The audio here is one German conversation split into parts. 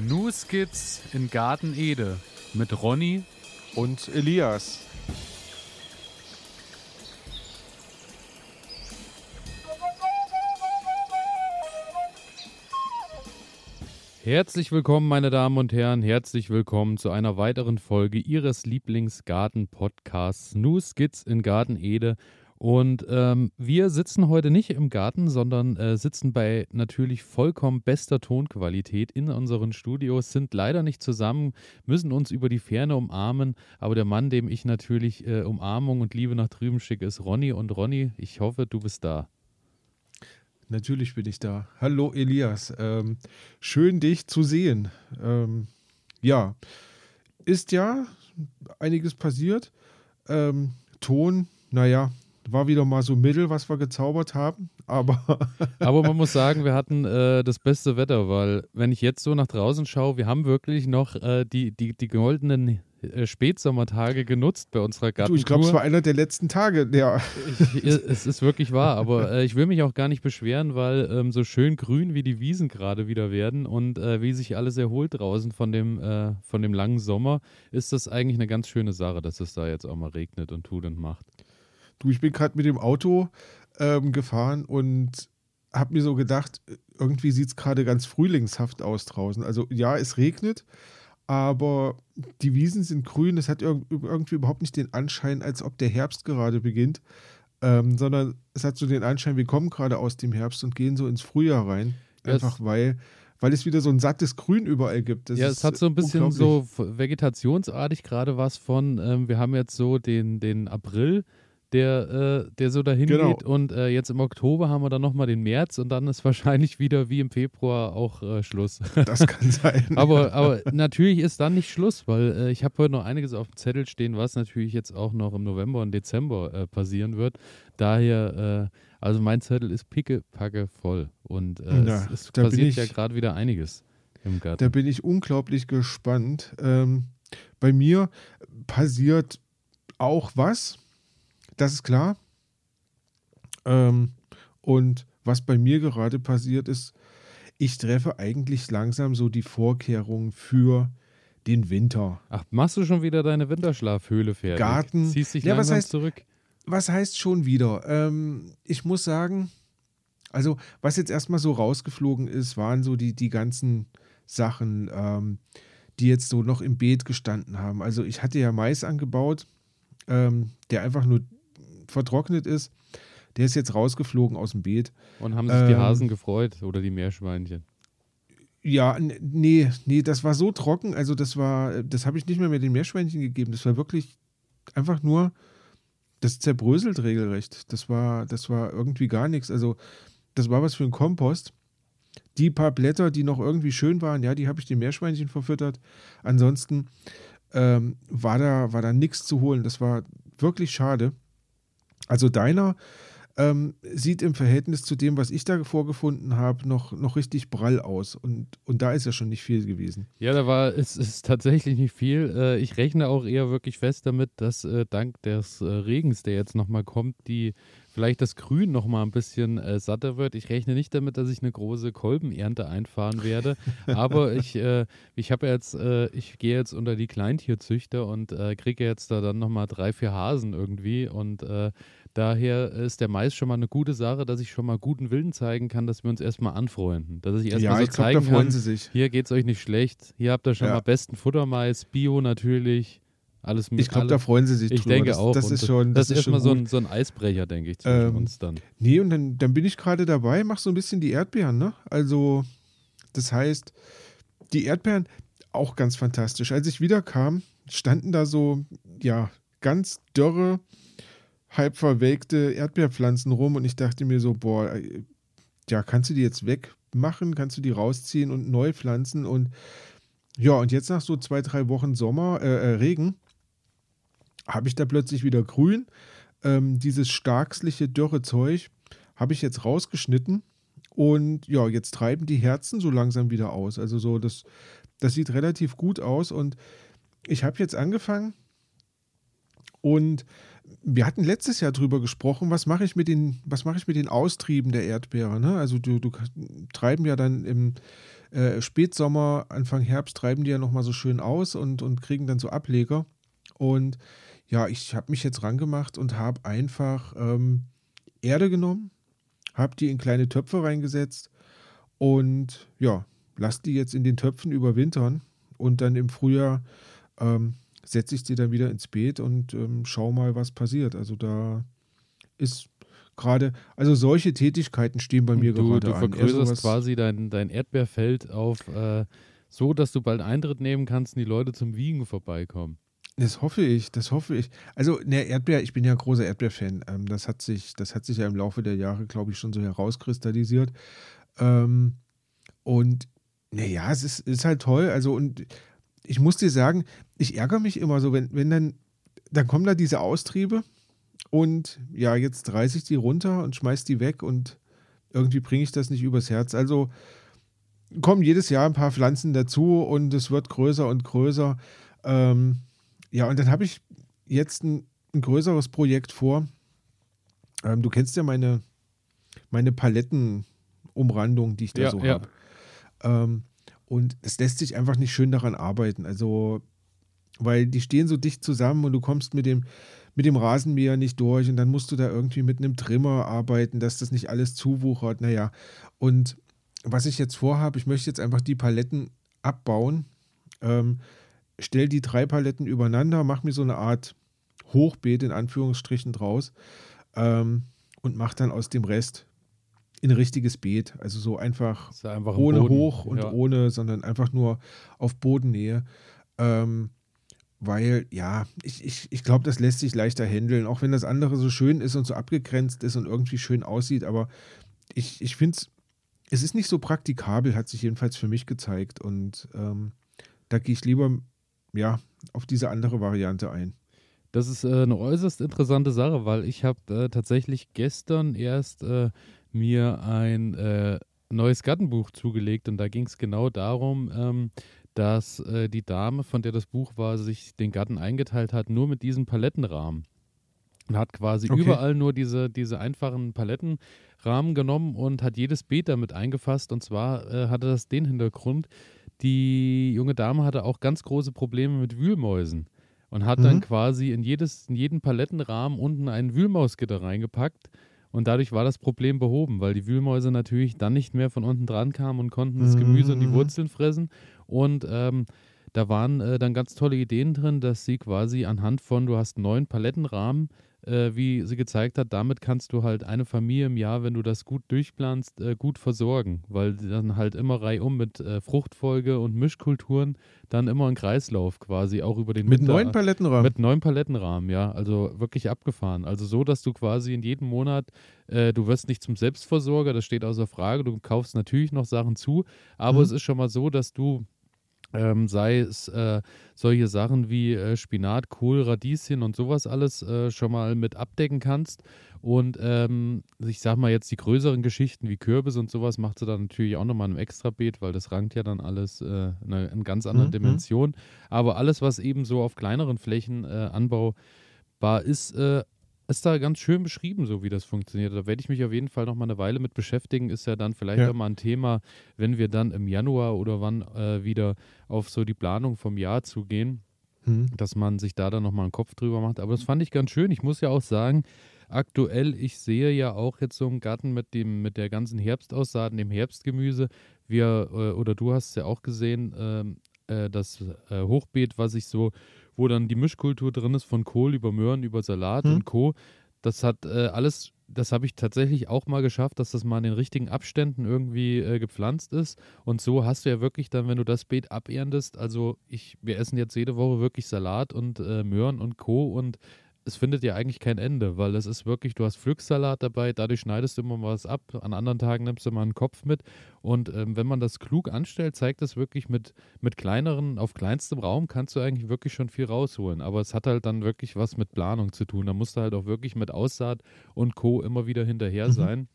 New Skits in Garten Ede mit Ronny und Elias. Herzlich willkommen, meine Damen und Herren. Herzlich willkommen zu einer weiteren Folge Ihres Lieblingsgarten-Podcasts New Skits in Garten Ede. Und ähm, wir sitzen heute nicht im Garten, sondern äh, sitzen bei natürlich vollkommen bester Tonqualität in unseren Studios, sind leider nicht zusammen, müssen uns über die Ferne umarmen. Aber der Mann, dem ich natürlich äh, Umarmung und Liebe nach drüben schicke, ist Ronny. Und Ronny, ich hoffe, du bist da. Natürlich bin ich da. Hallo Elias, ähm, schön dich zu sehen. Ähm, ja, ist ja einiges passiert. Ähm, Ton, naja, war wieder mal so mittel, was wir gezaubert haben, aber. aber man muss sagen, wir hatten äh, das beste Wetter, weil, wenn ich jetzt so nach draußen schaue, wir haben wirklich noch äh, die, die, die goldenen äh, Spätsommertage genutzt bei unserer Gartentour. Du, ich glaube, es war einer der letzten Tage, ja. Ich, es ist wirklich wahr, aber äh, ich will mich auch gar nicht beschweren, weil ähm, so schön grün wie die Wiesen gerade wieder werden und äh, wie sich alles erholt draußen von dem, äh, von dem langen Sommer, ist das eigentlich eine ganz schöne Sache, dass es da jetzt auch mal regnet und tut und macht. Du, ich bin gerade mit dem Auto ähm, gefahren und habe mir so gedacht, irgendwie sieht es gerade ganz frühlingshaft aus draußen. Also ja, es regnet, aber die Wiesen sind grün. Es hat irgendwie überhaupt nicht den Anschein, als ob der Herbst gerade beginnt, ähm, sondern es hat so den Anschein, wir kommen gerade aus dem Herbst und gehen so ins Frühjahr rein. Einfach weil weil es wieder so ein sattes Grün überall gibt. Das ja, es hat so ein bisschen so vegetationsartig gerade was von, ähm, wir haben jetzt so den, den April, der, äh, der so dahin genau. geht. Und äh, jetzt im Oktober haben wir dann nochmal den März und dann ist wahrscheinlich wieder wie im Februar auch äh, Schluss. Das kann sein. aber, aber natürlich ist dann nicht Schluss, weil äh, ich habe heute noch einiges auf dem Zettel stehen, was natürlich jetzt auch noch im November und Dezember äh, passieren wird. Daher, äh, also mein Zettel ist pickepacke voll und ja, es, es passiert ich, ja gerade wieder einiges im Garten. Da bin ich unglaublich gespannt. Ähm, bei mir passiert auch was das ist klar. Ähm, und was bei mir gerade passiert ist, ich treffe eigentlich langsam so die Vorkehrungen für den Winter. Ach, machst du schon wieder deine Winterschlafhöhle fertig? Garten. Ziehst dich ja, langsam was heißt, zurück? Was heißt schon wieder? Ähm, ich muss sagen, also was jetzt erstmal so rausgeflogen ist, waren so die, die ganzen Sachen, ähm, die jetzt so noch im Beet gestanden haben. Also ich hatte ja Mais angebaut, ähm, der einfach nur vertrocknet ist, der ist jetzt rausgeflogen aus dem Beet. Und haben sich ähm, die Hasen gefreut oder die Meerschweinchen? Ja, nee, nee, das war so trocken, also das war, das habe ich nicht mehr mit den Meerschweinchen gegeben. Das war wirklich einfach nur, das zerbröselt regelrecht. Das war, das war irgendwie gar nichts. Also, das war was für ein Kompost. Die paar Blätter, die noch irgendwie schön waren, ja, die habe ich den Meerschweinchen verfüttert. Ansonsten ähm, war da, war da nichts zu holen. Das war wirklich schade. Also deiner ähm, sieht im Verhältnis zu dem, was ich da vorgefunden habe, noch, noch richtig prall aus. Und, und da ist ja schon nicht viel gewesen. Ja, da war es ist tatsächlich nicht viel. Äh, ich rechne auch eher wirklich fest damit, dass äh, dank des äh, Regens, der jetzt nochmal kommt, die vielleicht das Grün nochmal ein bisschen äh, satter wird. Ich rechne nicht damit, dass ich eine große Kolbenernte einfahren werde. aber ich, äh, ich habe jetzt, äh, ich gehe jetzt unter die Kleintierzüchter und kriege jetzt da dann nochmal drei, vier Hasen irgendwie und Daher ist der Mais schon mal eine gute Sache, dass ich schon mal guten Willen zeigen kann, dass wir uns erstmal anfreunden. Dass ich erstmal ja, so ich zeigen glaub, kann, hier geht es euch nicht schlecht, hier habt ihr schon ja. mal besten Futtermais, Bio natürlich, alles Ich glaube, da freuen sie sich ich drüber. denke das, auch. Das ist schon Das, das ist erstmal so ein, so ein Eisbrecher, denke ich, zwischen ähm, uns dann. Nee, und dann, dann bin ich gerade dabei, mach so ein bisschen die Erdbeeren, ne? Also, das heißt, die Erdbeeren auch ganz fantastisch. Als ich wiederkam, standen da so, ja, ganz dürre halb verwelkte Erdbeerpflanzen rum und ich dachte mir so, boah, äh, ja, kannst du die jetzt wegmachen, kannst du die rausziehen und neu pflanzen und ja, und jetzt nach so zwei, drei Wochen Sommer, äh, äh Regen, habe ich da plötzlich wieder grün. Ähm, dieses starksliche, dürre Zeug habe ich jetzt rausgeschnitten und ja, jetzt treiben die Herzen so langsam wieder aus. Also so, das, das sieht relativ gut aus und ich habe jetzt angefangen und wir hatten letztes Jahr drüber gesprochen, was mache ich mit den, was mache ich mit den Austrieben der Erdbeere? Ne? Also du, du treiben ja dann im, äh, Spätsommer, Anfang Herbst treiben die ja nochmal so schön aus und, und kriegen dann so Ableger. Und ja, ich habe mich jetzt rangemacht und habe einfach ähm, Erde genommen, habe die in kleine Töpfe reingesetzt und ja, lass die jetzt in den Töpfen überwintern und dann im Frühjahr ähm, setze ich sie dann wieder ins Beet und ähm, schau mal, was passiert. Also da ist gerade, also solche Tätigkeiten stehen bei mir du, gerade du an. vergrößerst quasi dein, dein Erdbeerfeld auf äh, so, dass du bald Eintritt nehmen kannst und die Leute zum Wiegen vorbeikommen. Das hoffe ich, das hoffe ich. Also, ne, Erdbeer, ich bin ja großer Erdbeerfan. Ähm, das, hat sich, das hat sich ja im Laufe der Jahre, glaube ich, schon so herauskristallisiert. Ähm, und naja, es ist, ist halt toll. Also, und ich muss dir sagen, ich ärgere mich immer so, wenn, wenn dann, dann kommen da diese Austriebe und ja, jetzt reiße ich die runter und schmeiß die weg und irgendwie bringe ich das nicht übers Herz. Also kommen jedes Jahr ein paar Pflanzen dazu und es wird größer und größer. Ähm, ja, und dann habe ich jetzt ein, ein, größeres Projekt vor. Ähm, du kennst ja meine, meine Palettenumrandung, die ich da ja, so ja. habe. Ähm, und es lässt sich einfach nicht schön daran arbeiten. Also, weil die stehen so dicht zusammen und du kommst mit dem, mit dem Rasenmäher nicht durch und dann musst du da irgendwie mit einem Trimmer arbeiten, dass das nicht alles zuwuchert. Naja, und was ich jetzt vorhabe, ich möchte jetzt einfach die Paletten abbauen, ähm, stell die drei Paletten übereinander, mach mir so eine Art Hochbeet in Anführungsstrichen draus ähm, und mach dann aus dem Rest ein richtiges Beet. Also so einfach, einfach ohne Boden. hoch und ja. ohne, sondern einfach nur auf Bodennähe. Ähm, weil, ja, ich, ich, ich glaube, das lässt sich leichter handeln, auch wenn das andere so schön ist und so abgegrenzt ist und irgendwie schön aussieht. Aber ich, ich finde es, es ist nicht so praktikabel, hat sich jedenfalls für mich gezeigt. Und ähm, da gehe ich lieber, ja, auf diese andere Variante ein. Das ist äh, eine äußerst interessante Sache, weil ich habe äh, tatsächlich gestern erst äh, mir ein äh, neues Gartenbuch zugelegt und da ging es genau darum, ähm, dass äh, die Dame, von der das Buch war, sich den Garten eingeteilt hat, nur mit diesem Palettenrahmen. Und hat quasi Okay. überall nur diese, diese einfachen Palettenrahmen genommen und hat jedes Beet damit eingefasst. Und zwar äh, hatte das den Hintergrund, die junge Dame hatte auch ganz große Probleme mit Wühlmäusen und hat dann Mhm. quasi in, jedes, in jeden Palettenrahmen unten ein Wühlmausgitter reingepackt. Und dadurch war das Problem behoben, weil die Wühlmäuse natürlich dann nicht mehr von unten dran kamen und konnten das Gemüse und die Mhm. Wurzeln fressen. Und ähm, da waren äh, dann ganz tolle Ideen drin, dass sie quasi anhand von, du hast neun Palettenrahmen, äh, wie sie gezeigt hat, damit kannst du halt eine Familie im Jahr, wenn du das gut durchplanst, äh, gut versorgen, weil dann halt immer reihum mit äh, Fruchtfolge und Mischkulturen dann immer ein Kreislauf quasi auch über den Mit Winter- neun Palettenrahmen. mit neun Palettenrahmen, ja. Also wirklich abgefahren. Also so, dass du quasi in jedem Monat, äh, du wirst nicht zum Selbstversorger, das steht außer Frage. Du kaufst natürlich noch Sachen zu, aber Mhm. es ist schon mal so, dass du ähm, sei es äh, solche Sachen wie äh, Spinat, Kohl, Radieschen und sowas alles äh, schon mal mit abdecken kannst. Und ähm, ich sag mal jetzt die größeren Geschichten wie Kürbis und sowas macht sie dann natürlich auch nochmal im Extrabeet, weil das rankt ja dann alles äh, in einer in ganz anderen Mhm, mhm. Dimension. Aber alles, was eben so auf kleineren Flächen äh, anbaubar ist, äh, ist da ganz schön beschrieben, so wie das funktioniert. Da werde ich mich auf jeden Fall noch mal eine Weile mit beschäftigen. Ist ja dann vielleicht Ja. auch mal ein Thema, wenn wir dann im Januar oder wann äh, wieder auf so die Planung vom Jahr zugehen, Hm. dass man sich da dann noch mal einen Kopf drüber macht. Aber das fand ich ganz schön. Ich muss ja auch sagen, aktuell, ich sehe ja auch jetzt so einen Garten mit dem mit der ganzen Herbstaussaat, dem Herbstgemüse. Wir äh, oder du hast es ja auch gesehen, ähm, äh, das äh, Hochbeet, was ich so, wo dann die Mischkultur drin ist von Kohl über Möhren über Salat Hm. und Co. Das hat äh, alles, das habe ich tatsächlich auch mal geschafft, dass das mal in den richtigen Abständen irgendwie äh, gepflanzt ist. Und so hast du ja wirklich dann, wenn du das Beet aberntest, also ich, wir essen jetzt jede Woche wirklich Salat und äh, Möhren und Co. und es findet ja eigentlich kein Ende, weil es ist wirklich, du hast Pflücksalat dabei, dadurch schneidest du immer was ab, an anderen Tagen nimmst du mal einen Kopf mit und ähm, wenn man das klug anstellt, zeigt es wirklich mit, mit kleineren, auf kleinstem Raum kannst du eigentlich wirklich schon viel rausholen, aber es hat halt dann wirklich was mit Planung zu tun, da musst du halt auch wirklich mit Aussaat und Co. immer wieder hinterher Mhm. sein. Mhm.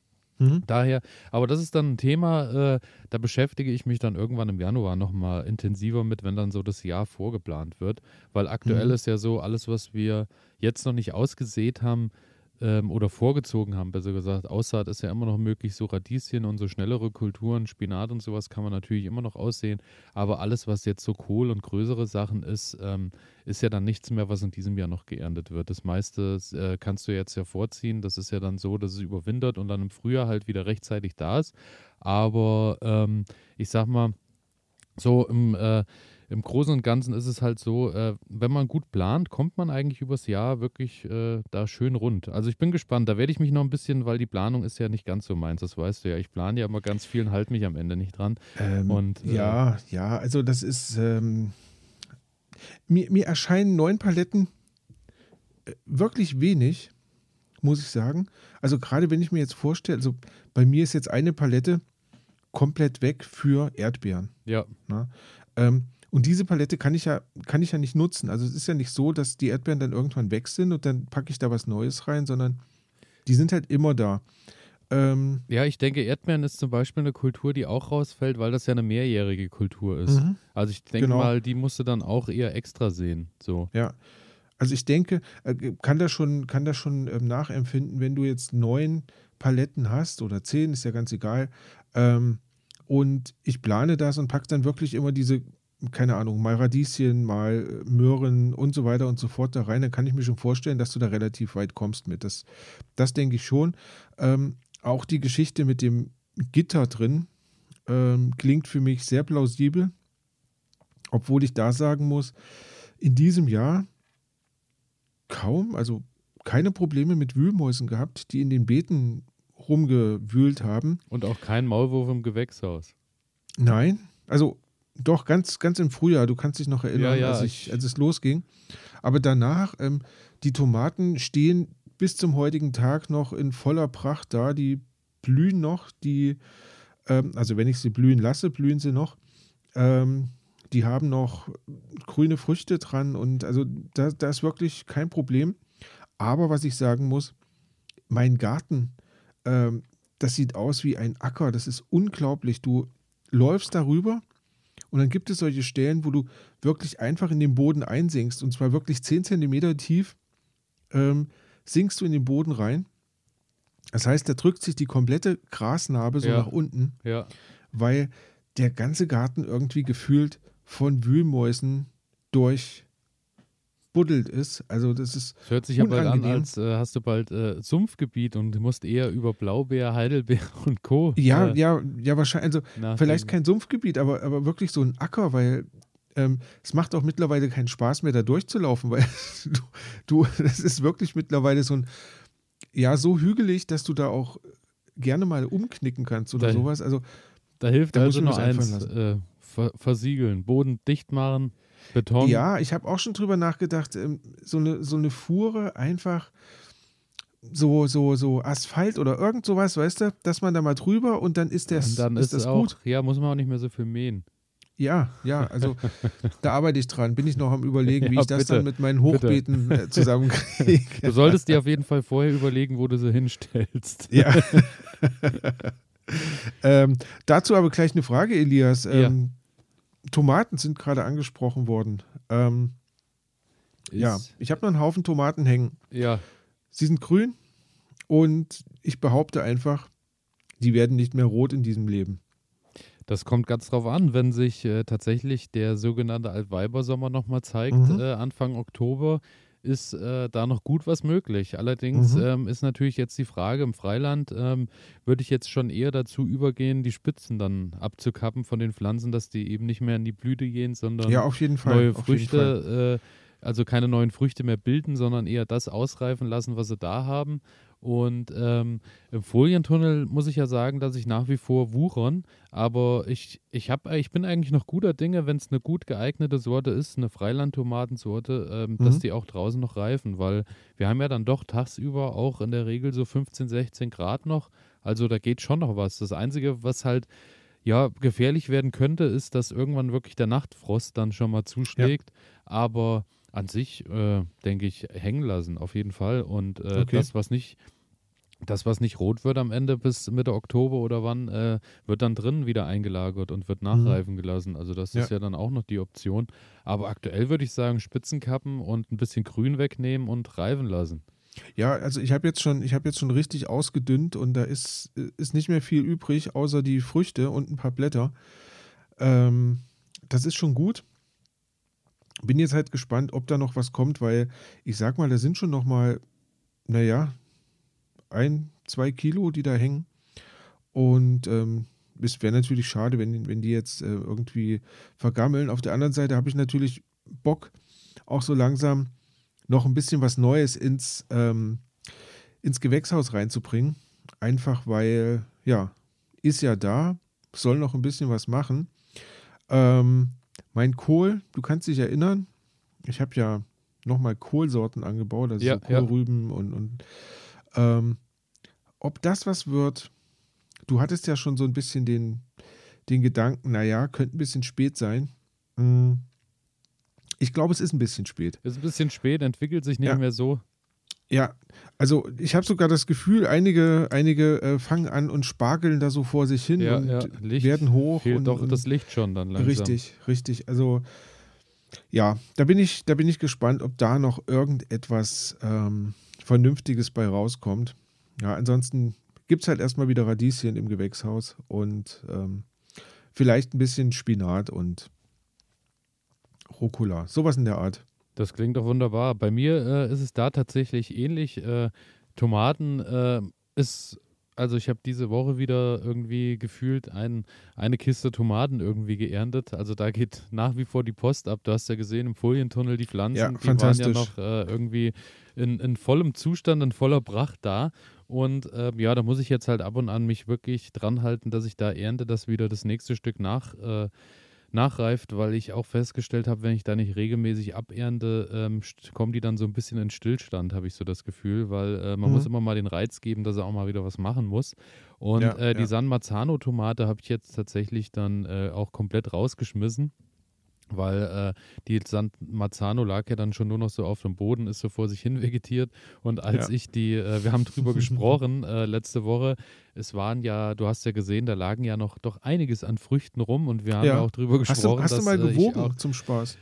Daher, aber das ist dann ein Thema, äh, da beschäftige ich mich dann irgendwann im Januar nochmal intensiver mit, wenn dann so das Jahr vorgeplant wird. Weil aktuell Mhm. ist ja so, alles, was wir jetzt noch nicht ausgesät haben, ähm, oder vorgezogen haben, besser gesagt. Aussaat ist ja immer noch möglich, so Radieschen und so schnellere Kulturen, Spinat und sowas kann man natürlich immer noch aussehen. Aber alles, was jetzt so Kohl und größere Sachen ist, ähm, ist ja dann nichts mehr, was in diesem Jahr noch geerntet wird. Das meiste äh, kannst du jetzt ja vorziehen. Das ist ja dann so, dass es überwintert und dann im Frühjahr halt wieder rechtzeitig da ist. Aber ähm, ich sag mal, so im äh, im Großen und Ganzen ist es halt so, äh, wenn man gut plant, kommt man eigentlich übers Jahr wirklich äh, da schön rund. Also ich bin gespannt, da werde ich mich noch ein bisschen, weil die Planung ist ja nicht ganz so meins, das weißt du ja. Ich plane ja immer ganz viel und halte mich am Ende nicht dran. Ähm, und, äh, ja, ja, also das ist, ähm, mir, mir erscheinen neun Paletten äh, wirklich wenig, muss ich sagen. Also gerade wenn ich mir jetzt vorstelle, also bei mir ist jetzt eine Palette komplett weg für Erdbeeren. Ja. Na? Ähm, und diese Palette kann ich ja, kann ich ja nicht nutzen. Also es ist ja nicht so, dass die Erdbeeren dann irgendwann weg sind und dann packe ich da was Neues rein, sondern die sind halt immer da. Ähm, ja, ich denke, Erdbeeren ist zum Beispiel eine Kultur, die auch rausfällt, weil das ja eine mehrjährige Kultur ist. Mhm, also ich denke genau. mal, die musst du dann auch eher extra sehen. So. Ja. Also ich denke, äh, kann das schon, kann das schon ähm, nachempfinden, wenn du jetzt neun Paletten hast oder zehn, ist ja ganz egal. Ähm, und ich plane das und packe dann wirklich immer diese keine Ahnung, mal Radieschen, mal Möhren und so weiter und so fort da rein, dann kann ich mir schon vorstellen, dass du da relativ weit kommst mit. Das, das denke ich schon. Ähm, auch die Geschichte mit dem Gitter drin ähm, klingt für mich sehr plausibel, obwohl ich da sagen muss, in diesem Jahr kaum, also keine Probleme mit Wühlmäusen gehabt, die in den Beeten rumgewühlt haben. Und auch kein Maulwurf im Gewächshaus. Nein, also doch, ganz, ganz im Frühjahr, du kannst dich noch erinnern, ja, ja, als, ich, als es losging. Aber danach, ähm, die Tomaten stehen bis zum heutigen Tag noch in voller Pracht da. Die blühen noch, die, ähm, also wenn ich sie blühen lasse, blühen sie noch. Ähm, die haben noch grüne Früchte dran und also da, da ist wirklich kein Problem. Aber was ich sagen muss, mein Garten, ähm, das sieht aus wie ein Acker, das ist unglaublich. Du läufst darüber und dann gibt es solche Stellen, wo du wirklich einfach in den Boden einsinkst und zwar wirklich 10 cm tief ähm, sinkst du in den Boden rein. Das heißt, da drückt sich die komplette Grasnarbe so ja. nach unten, ja. weil der ganze Garten irgendwie gefühlt von Wühlmäusen durch buddelt ist. Also das ist. Das hört sich bald an, als äh, hast du bald äh, Sumpfgebiet und musst eher über Blaubeer, Heidelbeer und Co. Ja, äh, ja, ja, wahrscheinlich. Also vielleicht kein Sumpfgebiet, aber, aber wirklich so ein Acker, weil ähm, es macht auch mittlerweile keinen Spaß mehr, da durchzulaufen, weil du, du, das ist wirklich mittlerweile so ein, ja, so hügelig, dass du da auch gerne mal umknicken kannst oder da, sowas. Also da hilft da also nur eins, äh, versiegeln, Boden dicht machen Beton. Ja, ich habe auch schon drüber nachgedacht, ähm, so eine, so eine Fuhre einfach so, so, so Asphalt oder irgend sowas, weißt du, dass man da mal drüber und dann ist das, und dann ist, ist das auch, gut. Ja, muss man auch nicht mehr so viel mähen. Ja, ja, also da arbeite ich dran. Bin ich noch am überlegen, wie ja, ich das bitte, dann mit meinen Hochbeeten bitte. Äh, zusammenkriege. Du solltest dir auf jeden Fall vorher überlegen, wo du sie hinstellst. Ja. ähm, dazu aber gleich eine Frage, Elias. Ähm, ja. Tomaten sind gerade angesprochen worden. Ähm, ja, ich habe noch einen Haufen Tomaten hängen. Ja. Sie sind grün und ich behaupte einfach, die werden nicht mehr rot in diesem Leben. Das kommt ganz drauf an, wenn sich äh, tatsächlich der sogenannte Altweibersommer nochmal zeigt, mhm. äh, Anfang Oktober, ist äh, da noch gut was möglich. Allerdings mhm. ähm, ist natürlich jetzt die Frage im Freiland, ähm, würde ich jetzt schon eher dazu übergehen, die Spitzen dann abzukappen von den Pflanzen, dass die eben nicht mehr in die Blüte gehen, sondern ja, neue Früchte, äh, also keine neuen Früchte mehr bilden, sondern eher das ausreifen lassen, was sie da haben und ähm, im Folientunnel muss ich ja sagen, dass ich nach wie vor wuchern. Aber ich, ich, hab, ich bin eigentlich noch guter Dinge, wenn es eine gut geeignete Sorte ist, eine Freilandtomatensorte, ähm, mhm. dass die auch draußen noch reifen. Weil wir haben ja dann doch tagsüber auch in der Regel so 15, 16 Grad noch. Also da geht schon noch was. Das Einzige, was halt ja gefährlich werden könnte, ist, dass irgendwann wirklich der Nachtfrost dann schon mal zuschlägt. Ja. Aber an sich, äh, denke ich, hängen lassen, auf jeden Fall. Und äh, okay. das, was nicht, das, was nicht rot wird am Ende bis Mitte Oktober oder wann, äh, wird dann drinnen wieder eingelagert und wird mhm. nachreifen mhm. gelassen. Also das ja. ist ja dann auch noch die Option. Aber aktuell würde ich sagen, Spitzenkappen und ein bisschen Grün wegnehmen und reifen lassen. Ja, also ich habe jetzt schon, ich habe jetzt schon richtig ausgedünnt und da ist, ist nicht mehr viel übrig, außer die Früchte und ein paar Blätter. Ähm, das ist schon gut. Bin jetzt halt gespannt, ob da noch was kommt, weil ich sag mal, da sind schon noch mal, naja, ein, zwei Kilo, die da hängen. Und ähm, es wäre natürlich schade, wenn, wenn die jetzt äh, irgendwie vergammeln. Auf der anderen Seite habe ich natürlich Bock, auch so langsam noch ein bisschen was Neues ins, ähm, ins Gewächshaus reinzubringen. Einfach weil, ja, ist ja da, soll noch ein bisschen was machen. Ähm, mein Kohl, du kannst dich erinnern, ich habe ja nochmal Kohlsorten angebaut, also ja, so Kohlrüben ja. und, und ähm, ob das was wird, du hattest ja schon so ein bisschen den, den Gedanken, naja, könnte ein bisschen spät sein. Hm. Ich glaube, es ist ein bisschen spät. Es ist ein bisschen spät, entwickelt sich nicht ja. mehr so. Ja, also ich habe sogar das Gefühl, einige, einige äh, fangen an und spargeln da so vor sich hin ja, und ja. Licht werden hoch. Fehlt und, doch und, das Licht schon dann langsam. Richtig, richtig. Also ja, da bin ich, da bin ich gespannt, ob da noch irgendetwas ähm, Vernünftiges bei rauskommt. Ja, ansonsten gibt es halt erstmal wieder Radieschen im Gewächshaus und ähm, vielleicht ein bisschen Spinat und Rucola. Sowas in der Art. Das klingt doch wunderbar. Bei mir äh, ist es da tatsächlich ähnlich. Äh, Tomaten äh, ist, also ich habe diese Woche wieder irgendwie gefühlt ein, eine Kiste Tomaten irgendwie geerntet. Also da geht nach wie vor die Post ab. Du hast ja gesehen im Folientunnel die Pflanzen, ja, die waren ja noch äh, irgendwie in, in vollem Zustand, in voller Pracht da. Und äh, ja, da muss ich jetzt halt ab und an mich wirklich dran halten, dass ich da ernte, dass wieder das nächste Stück nach, äh, nachreift, weil ich auch festgestellt habe, wenn ich da nicht regelmäßig abernte, ähm, kommen die dann so ein bisschen in Stillstand, habe ich so das Gefühl, weil äh, man mhm. muss immer mal den Reiz geben, dass er auch mal wieder was machen muss. Und ja, äh, die ja. San Marzano-Tomate habe ich jetzt tatsächlich dann äh, auch komplett rausgeschmissen weil äh, die San Marzano lag ja dann schon nur noch so auf dem Boden, ist so vor sich hin vegetiert. Und als ja. ich die, äh, wir haben drüber gesprochen äh, letzte Woche, es waren ja, du hast ja gesehen, da lagen ja noch doch einiges an Früchten rum und wir haben ja, ja auch drüber gesprochen. Hast du, hast dass, du mal äh, gewogen auch, zum Spaß?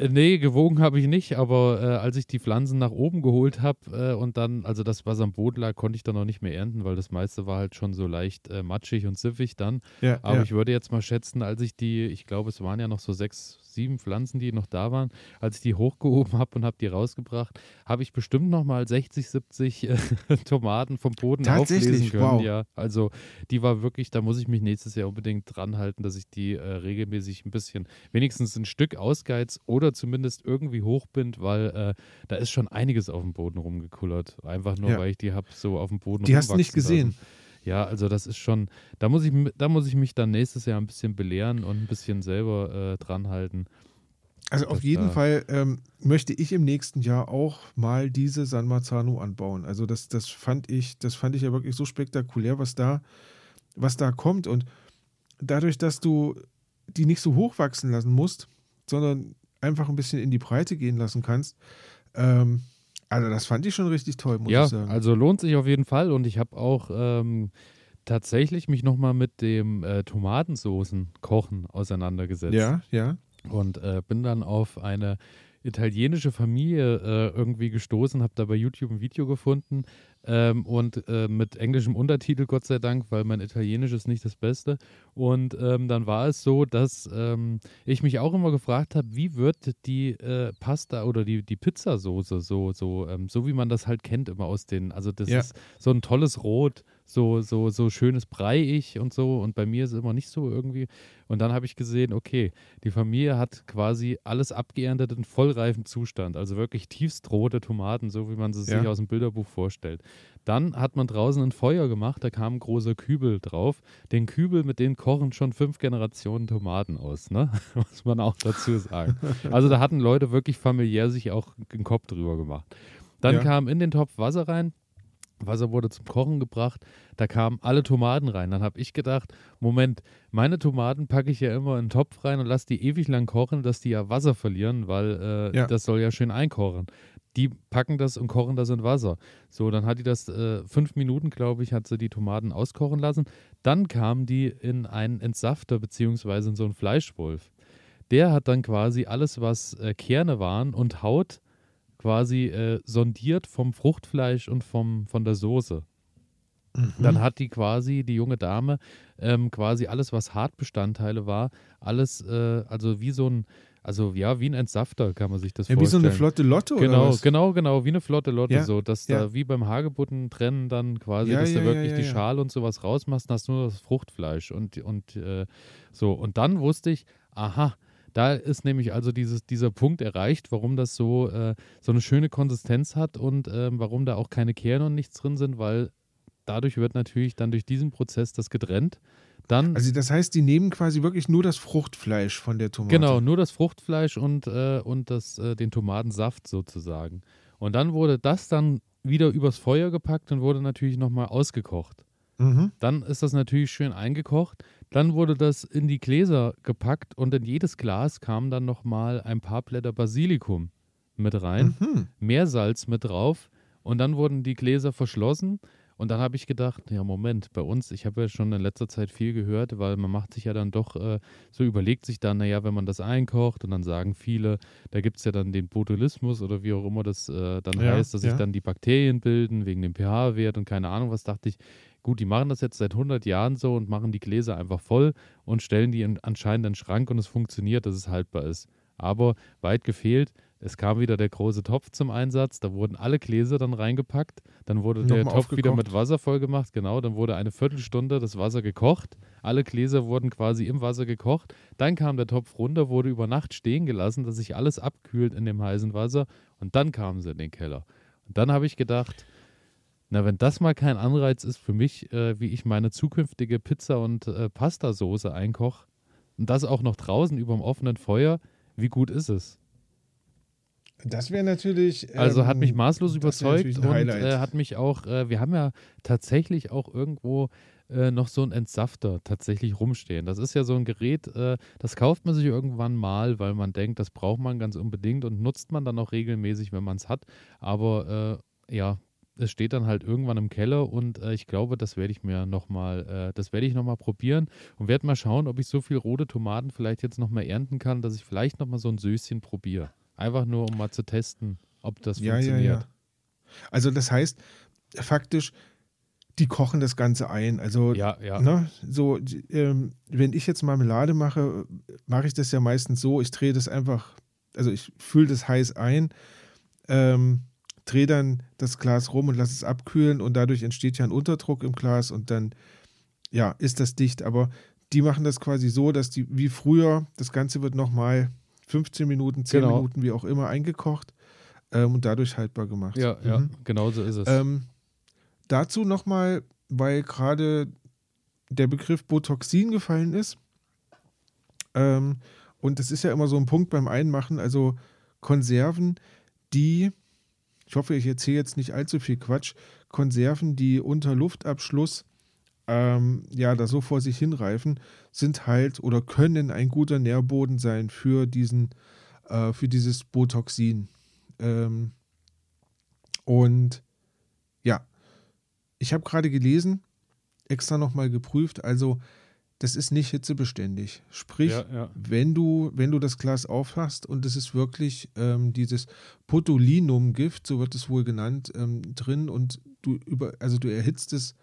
Äh, nee, gewogen habe ich nicht, aber äh, als ich die Pflanzen nach oben geholt habe äh, und dann, also das, was am Boden lag, konnte ich dann noch nicht mehr ernten, weil das meiste war halt schon so leicht äh, matschig und siffig dann. Ja, aber ja. ich würde jetzt mal schätzen, als ich die, ich glaube, es waren ja noch so sechs, sieben Pflanzen, die noch da waren, als ich die hochgehoben habe und habe die rausgebracht, habe ich bestimmt noch mal 60, 70 äh, Tomaten vom Boden auflesen können. Wow. Ja, also die war wirklich, da muss ich mich nächstes Jahr unbedingt dran halten, dass ich die äh, regelmäßig ein bisschen, wenigstens ein Stück ausgeiz oder zumindest irgendwie hochbind, weil äh, da ist schon einiges auf dem Boden rumgekullert. Einfach nur, ja. weil ich die habe so auf dem Boden Die hast du nicht gesehen. Lassen. Ja, also das ist schon, da muss ich, da muss ich mich dann nächstes Jahr ein bisschen belehren und ein bisschen selber äh, dran halten. Also auf jeden Fall ähm, möchte ich im nächsten Jahr auch mal diese San Marzano anbauen. Also das, das fand ich, das fand ich ja wirklich so spektakulär, was da, was da kommt. Und dadurch, dass du die nicht so hoch wachsen lassen musst, sondern einfach ein bisschen in die Breite gehen lassen kannst, ähm, also das fand ich schon richtig toll, muss ja, ich sagen. Also lohnt sich auf jeden Fall und ich habe auch ähm, tatsächlich mich nochmal mit dem äh, Tomatensoßen kochen auseinandergesetzt. Ja, ja. Und äh, bin dann auf eine italienische Familie äh, irgendwie gestoßen, habe da bei YouTube ein Video gefunden ähm, und äh, mit englischem Untertitel, Gott sei Dank, weil mein Italienisch ist nicht das Beste. Und ähm, dann war es so, dass ähm, ich mich auch immer gefragt habe, wie wird die äh, Pasta oder die, die Pizzasoße so, so, ähm, so wie man das halt kennt immer aus den, also das ja. ist so ein tolles Rot, so, so, so schönes Breiig und so. Und bei mir ist es immer nicht so irgendwie. Und dann habe ich gesehen, okay, die Familie hat quasi alles abgeerntet in vollreifen Zustand. Also wirklich tiefstrote Tomaten, so wie man sie ja. sich aus dem Bilderbuch vorstellt. Dann hat man draußen ein Feuer gemacht, da kam ein großer Kübel drauf. Den Kübel, mit dem kochen schon fünf Generationen Tomaten aus, ne? Muss man auch dazu sagen. Also da hatten Leute wirklich familiär sich auch den Kopf drüber gemacht. Dann ja. kam in den Topf Wasser rein, Wasser wurde zum Kochen gebracht, da kamen alle Tomaten rein. Dann habe ich gedacht, Moment, meine Tomaten packe ich ja immer in den Topf rein und lasse die ewig lang kochen, dass die ja Wasser verlieren, weil äh, ja. das soll ja schön einkochen. Die packen das und kochen das in Wasser. So, dann hat die das äh, fünf Minuten, glaube ich, hat sie die Tomaten auskochen lassen. Dann kamen die in einen Entsafter beziehungsweise in so einen Fleischwolf. Der hat dann quasi alles, was äh, Kerne waren und Haut, quasi äh, sondiert vom Fruchtfleisch und vom, von der Soße. Mhm. Dann hat die quasi, die junge Dame, ähm, quasi alles, was Hartbestandteile war, alles, äh, also wie so ein, also ja, wie ein Entsafter kann man sich das ja, wie so vorstellen. eine flotte Lotte Genau, oder was? genau, genau, wie eine flotte Lotte, Ja, so, dass ja. da wie beim Hagebutten trennen dann quasi, dass du wirklich die. Schale und sowas rausmachst, dann hast du nur das Fruchtfleisch und, und äh, so. Und dann wusste ich, aha, da ist nämlich also dieses, dieser Punkt erreicht, warum das so, äh, so eine schöne Konsistenz hat und ähm, warum da auch keine Kerne und nichts drin sind, weil dadurch wird natürlich dann durch diesen Prozess das getrennt. Dann Also das heißt, die nehmen quasi wirklich nur das Fruchtfleisch von der Tomate. Genau, nur das Fruchtfleisch und, äh, und das, äh, den Tomatensaft sozusagen. Und dann wurde das dann wieder übers Feuer gepackt und wurde natürlich nochmal ausgekocht. Mhm. Dann ist das natürlich schön eingekocht. Dann wurde das in die Gläser gepackt und in jedes Glas kam dann nochmal ein paar Blätter Basilikum mit rein, Mhm. Meersalz mit drauf und dann wurden die Gläser verschlossen. Und dann habe ich gedacht, ja Moment, bei uns, ich habe ja schon in letzter Zeit viel gehört, weil man macht sich ja dann doch, äh, so überlegt sich dann, naja, wenn man das einkocht und dann sagen viele, da gibt es ja dann den Botulismus oder wie auch immer das äh, dann Ja, heißt, dass sich ja. dann die Bakterien bilden wegen dem pH-Wert und keine Ahnung was, dachte ich, gut, die machen das jetzt seit 100 Jahren so und machen die Gläser einfach voll und stellen die in, anscheinend in den Schrank und es funktioniert, dass es haltbar ist. Aber weit gefehlt, es kam wieder der große Topf zum Einsatz, da wurden alle Gläser dann reingepackt, dann wurde der Nochmal Topf wieder aufgekocht. mit Wasser voll gemacht, genau, dann wurde eine Viertelstunde das Wasser gekocht, alle Gläser wurden quasi im Wasser gekocht, dann kam der Topf runter, wurde über Nacht stehen gelassen, dass sich alles abkühlt in dem heißen Wasser und dann kamen sie in den Keller. Und dann habe ich gedacht, na, wenn das mal kein Anreiz ist für mich, äh, wie ich meine zukünftige Pizza- und äh, Pastasoße einkoche und das auch noch draußen über dem offenen Feuer, wie gut ist es? Das wäre natürlich. Also hat mich ähm, maßlos überzeugt und äh, hat mich auch, äh, wir haben ja tatsächlich auch irgendwo äh, noch so einen Entsafter tatsächlich rumstehen. Das ist ja so ein Gerät, äh, das kauft man sich irgendwann mal, weil man denkt, das braucht man ganz unbedingt und nutzt man dann auch regelmäßig, wenn man es hat. Aber äh, ja, es steht dann halt irgendwann im Keller und äh, ich glaube, das werde ich mir nochmal, äh, das werde ich nochmal probieren und werde mal schauen, ob ich so viel rote Tomaten vielleicht jetzt nochmal ernten kann, dass ich vielleicht nochmal so ein Söschen probiere. Einfach nur, um mal zu testen, ob das ja, ja, funktioniert. ja. Also das heißt, faktisch, die kochen das Ganze ein. Also Ja, ja. Ne, so, ähm, wenn ich jetzt Marmelade mache, mache ich das ja meistens so, ich drehe das einfach, also ich fülle das heiß ein, ähm, drehe dann das Glas rum und lasse es abkühlen und dadurch entsteht ja ein Unterdruck im Glas und dann, ja, ist das dicht. Aber die machen das quasi so, dass die, wie früher, das Ganze wird nochmal 15 Minuten, 10 Genau. Minuten, wie auch immer, eingekocht ähm, und dadurch haltbar gemacht. Ja, ja, Mhm. genau so ist es. Ähm, dazu nochmal, weil gerade der Begriff Botoxin gefallen ist. Ähm, und das ist ja immer so ein Punkt beim Einmachen, also Konserven, die, ich hoffe, ich erzähle jetzt nicht allzu viel Quatsch, Konserven, die unter Luftabschluss ähm, ja da so vor sich hinreifen, sind halt oder können ein guter Nährboden sein für diesen, äh, für dieses Botoxin. Ähm, und ja, ich habe gerade gelesen, extra nochmal geprüft, also das ist nicht hitzebeständig. Sprich, ja, ja. wenn du, wenn du das Glas aufhast und es ist wirklich ähm, dieses Botulinumgift, so wird es wohl genannt, ähm, drin und du über, also du erhitzt es,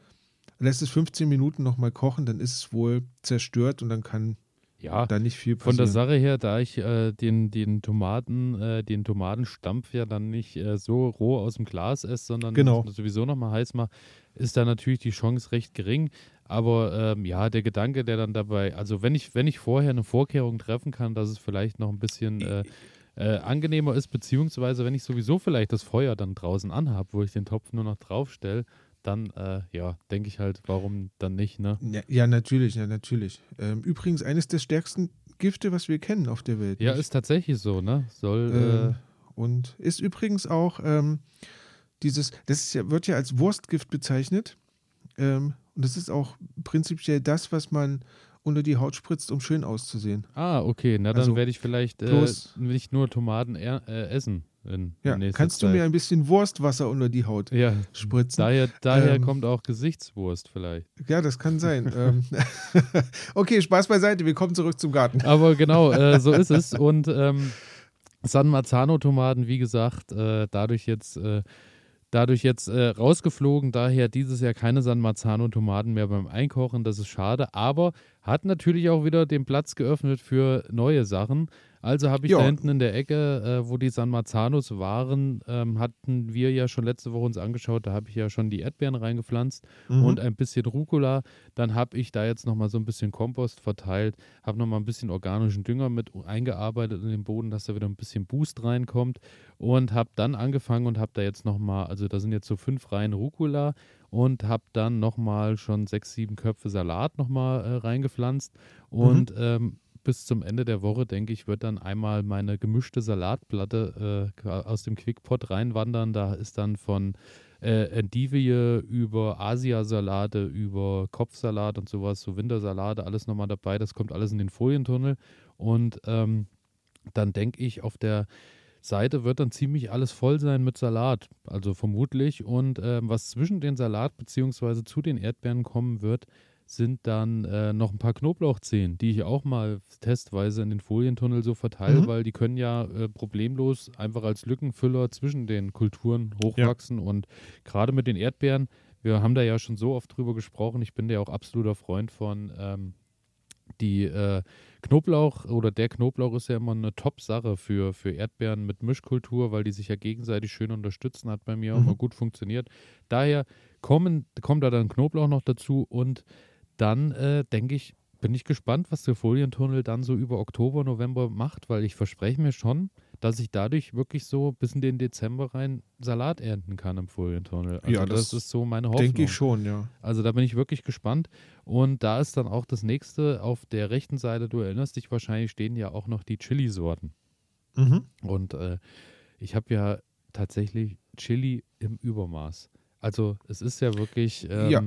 lässt es 15 Minuten nochmal kochen, dann ist es wohl zerstört und dann kann ja. da nicht viel Von passieren. der Sache her, da ich äh, den, den Tomaten, äh, den Tomatenstampf ja dann nicht äh, so roh aus dem Glas esse, sondern Genau. sowieso nochmal heiß mache, ist da natürlich die Chance recht gering. Aber ähm, ja, der Gedanke, der dann dabei, also wenn ich, wenn ich vorher eine Vorkehrung treffen kann, dass es vielleicht noch ein bisschen äh, äh, angenehmer ist, beziehungsweise wenn ich sowieso vielleicht das Feuer dann draußen anhabe, wo ich den Topf nur noch draufstelle, dann äh, ja, denke ich halt, warum dann nicht, ne? Ja, ja, natürlich, ja, natürlich. Ähm, übrigens eines der stärksten Gifte, was wir kennen auf der Welt. Ja, nicht? ist tatsächlich so, ne? Soll, Ähm, äh, und ist übrigens auch ähm, dieses, das ja, wird ja als Wurstgift bezeichnet. Ähm, und das ist auch prinzipiell das, was man unter die Haut spritzt, um schön auszusehen. Ah, okay. Na, dann Also, werde ich vielleicht äh, nicht nur Tomaten äh, essen in, Ja, in kannst du Zeit. mir ein bisschen Wurstwasser unter die Haut ja, spritzen? daher, daher Ähm, kommt auch Gesichtswurst vielleicht. Ja, das kann sein. ähm, okay, Spaß beiseite. Wir kommen zurück zum Garten. Aber genau, äh, so ist es. Und ähm, San Marzano-Tomaten, wie gesagt, äh, dadurch jetzt äh, dadurch jetzt äh, rausgeflogen. Daher dieses Jahr keine San Marzano-Tomaten mehr beim Einkochen. Das ist schade, aber hat natürlich auch wieder den Platz geöffnet für neue Sachen. Also habe ich ja. da hinten in der Ecke, äh, wo die San Marzanos waren, ähm, hatten wir ja schon letzte Woche uns angeschaut. Da habe ich ja schon die Erdbeeren reingepflanzt mhm. und ein bisschen Rucola. Dann habe ich da jetzt nochmal so ein bisschen Kompost verteilt, habe nochmal ein bisschen organischen Dünger mit eingearbeitet in den Boden, dass da wieder ein bisschen Boost reinkommt und habe dann angefangen und habe da jetzt nochmal, also da sind jetzt so fünf Reihen Rucola und habe dann nochmal schon sechs, sieben Köpfe Salat nochmal äh, reingepflanzt und mhm. ähm, bis zum Ende der Woche, denke ich, wird dann einmal meine gemischte Salatplatte äh, aus dem Quickpot reinwandern. Da ist dann von äh, Endivie über Asiasalate, über Kopfsalat und sowas, so Wintersalate, alles nochmal dabei. Das kommt alles in den Folientunnel. Und ähm, dann denke ich, auf der Seite wird dann ziemlich alles voll sein mit Salat, also vermutlich. Und äh, was zwischen den Salat bzw. zu den Erdbeeren kommen wird, sind dann äh, noch ein paar Knoblauchzehen, die ich auch mal testweise in den Folientunnel so verteile, mhm. weil die können ja äh, problemlos einfach als Lückenfüller zwischen den Kulturen hochwachsen. Ja. Und gerade mit den Erdbeeren, wir haben da ja schon so oft drüber gesprochen, ich bin ja auch absoluter Freund von ähm, die äh, Knoblauch oder der Knoblauch ist ja immer eine Top-Sache für, für Erdbeeren mit Mischkultur, weil die sich ja gegenseitig schön unterstützen, hat bei mir mhm. auch immer gut funktioniert. Daher kommen, kommt da dann Knoblauch noch dazu und dann äh, denke ich, bin ich gespannt, was der Folientunnel dann so über Oktober, November macht, weil ich verspreche mir schon, dass ich dadurch wirklich so bis in den Dezember rein Salat ernten kann im Folientunnel. Also ja, das, das ist so meine Hoffnung. Denke ich schon, ja. Also da bin ich wirklich gespannt. Und da ist dann auch das nächste auf der rechten Seite, du erinnerst dich wahrscheinlich, stehen ja auch noch die Chili-Sorten. Mhm. Und äh, ich habe ja tatsächlich Chili im Übermaß. Also es ist ja wirklich. Ähm, ja